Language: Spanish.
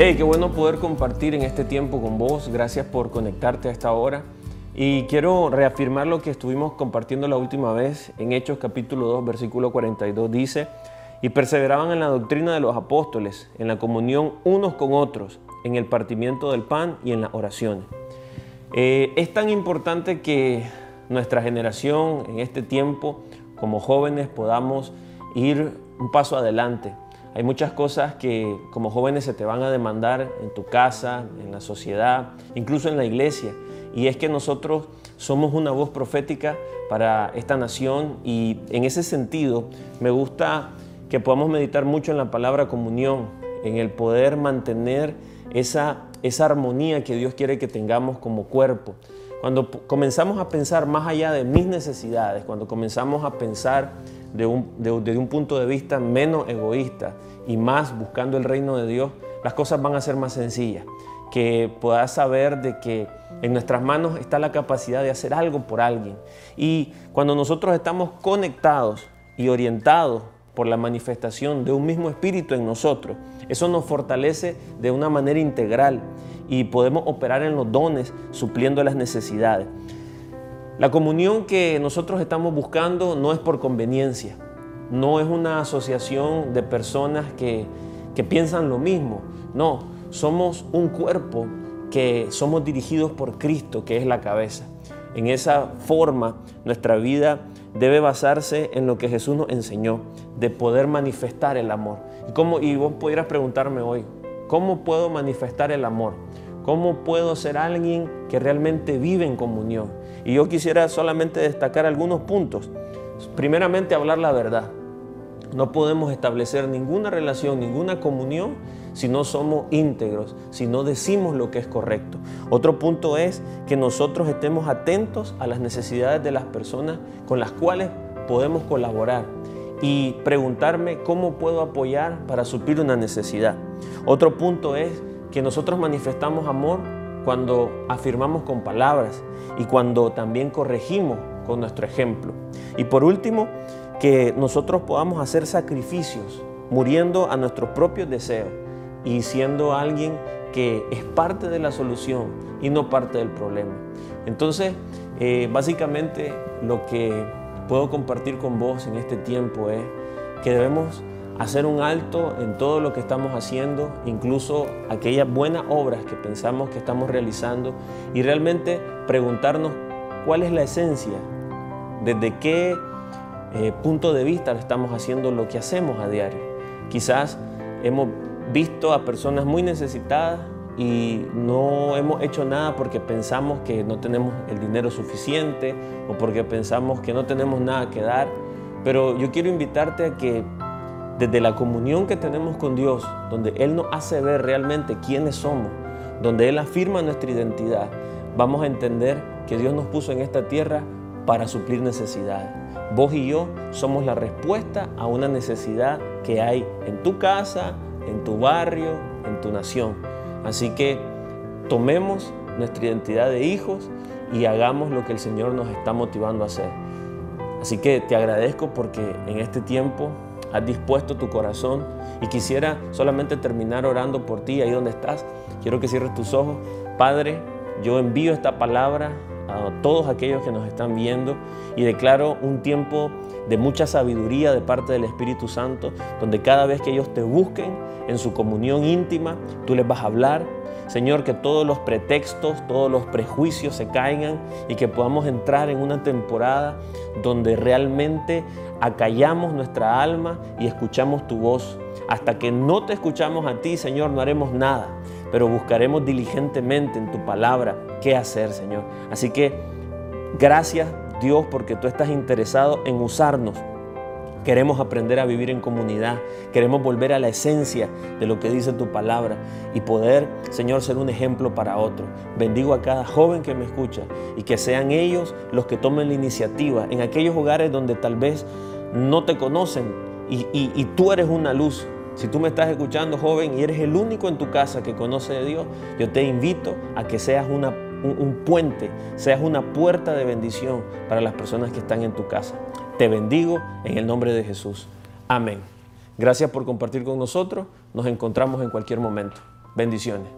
Hey, qué bueno poder compartir en este tiempo con vos. Gracias por conectarte a esta hora. Y quiero reafirmar lo que estuvimos compartiendo la última vez en Hechos capítulo 2, versículo 42. Dice, y perseveraban en la doctrina de los apóstoles, en la comunión unos con otros, en el partimiento del pan y en las oraciones. Eh, es tan importante que nuestra generación en este tiempo, como jóvenes, podamos ir un paso adelante hay muchas cosas que como jóvenes se te van a demandar en tu casa, en la sociedad, incluso en la iglesia. Y es que nosotros somos una voz profética para esta nación y en ese sentido me gusta que podamos meditar mucho en la palabra comunión, en el poder mantener esa, esa armonía que Dios quiere que tengamos como cuerpo. Cuando comenzamos a pensar más allá de mis necesidades, cuando comenzamos a pensar de un, desde un punto de vista menos egoísta y más buscando el reino de Dios, las cosas van a ser más sencillas. Que puedas saber de que en nuestras manos está la capacidad de hacer algo por alguien. Y cuando nosotros estamos conectados y orientados por la manifestación de un mismo espíritu en nosotros, eso nos fortalece de una manera integral y podemos operar en los dones supliendo las necesidades. La comunión que nosotros estamos buscando no es por conveniencia, no es una asociación de personas que, piensan lo mismo, no, somos un cuerpo que somos dirigidos por Cristo, que es la cabeza. En esa forma, nuestra vida debe basarse en lo que Jesús nos enseñó, de poder manifestar el amor. Y, cómo, y vos pudieras preguntarme hoy, ¿cómo puedo manifestar el amor? ¿Cómo puedo ser alguien que realmente vive en comunión? Y yo quisiera solamente destacar algunos puntos. Primeramente, hablar la verdad. No podemos establecer ninguna relación, ninguna comunión si no somos íntegros, si no decimos lo que es correcto. Otro punto es que nosotros estemos atentos a las necesidades de las personas con las cuales podemos colaborar y preguntarme cómo puedo apoyar para suplir una necesidad. Otro punto es que nosotros manifestamos amor cuando afirmamos con palabras y cuando también corregimos con nuestro ejemplo. Y por último, que nosotros podamos hacer sacrificios, muriendo a nuestros propios deseos y siendo alguien que es parte de la solución y no parte del problema. Entonces, eh, básicamente lo que puedo compartir con vos en este tiempo es que debemos hacer un alto en todo lo que estamos haciendo, incluso aquellas buenas obras que pensamos que estamos realizando y realmente preguntarnos cuál es la esencia, desde qué eh, punto de vista estamos haciendo lo que hacemos a diario. Quizás hemos visto a personas muy necesitadas y no hemos hecho nada porque pensamos que no tenemos el dinero suficiente o porque pensamos que no tenemos nada que dar. Pero yo quiero invitarte a que desde la comunión que tenemos con Dios, donde Él nos hace ver realmente quiénes somos, donde Él afirma nuestra identidad, vamos a entender que Dios nos puso en esta tierra para suplir necesidades. Vos y yo somos la respuesta a una necesidad que hay en tu casa, en tu barrio, en tu nación. Así que tomemos nuestra identidad de hijos y hagamos lo que el Señor nos está motivando a hacer. Así que te agradezco porque en este tiempo has dispuesto tu corazón y quisiera solamente terminar orando por ti ahí donde estás. Quiero que cierres tus ojos. Padre, yo envío esta palabra a todos aquellos que nos están viendo y declaro un tiempo de mucha sabiduría de parte del Espíritu Santo, donde cada vez que ellos te busquen en su comunión íntima, tú les vas a hablar. Señor, que todos los pretextos, todos los prejuicios se caigan y que podamos entrar en una temporada donde realmente acallamos nuestra alma y escuchamos tu voz. Hasta que no te escuchamos a ti, Señor, no haremos nada, pero buscaremos diligentemente en tu palabra qué hacer, Señor. Así que gracias Dios porque tú estás interesado en usarnos. Queremos aprender a vivir en comunidad, queremos volver a la esencia de lo que dice tu palabra y poder, Señor, ser un ejemplo para otro. Bendigo a cada joven que me escucha y que sean ellos los que tomen la iniciativa en aquellos hogares donde tal vez no te conocen y, tú eres una luz. Si tú me estás escuchando, joven, y eres el único en tu casa que conoce de Dios, yo te invito a que seas una, un, puente, seas una puerta de bendición para las personas que están en tu casa. Te bendigo en el nombre de Jesús. Amén. Gracias por compartir con nosotros. Nos encontramos en cualquier momento. Bendiciones.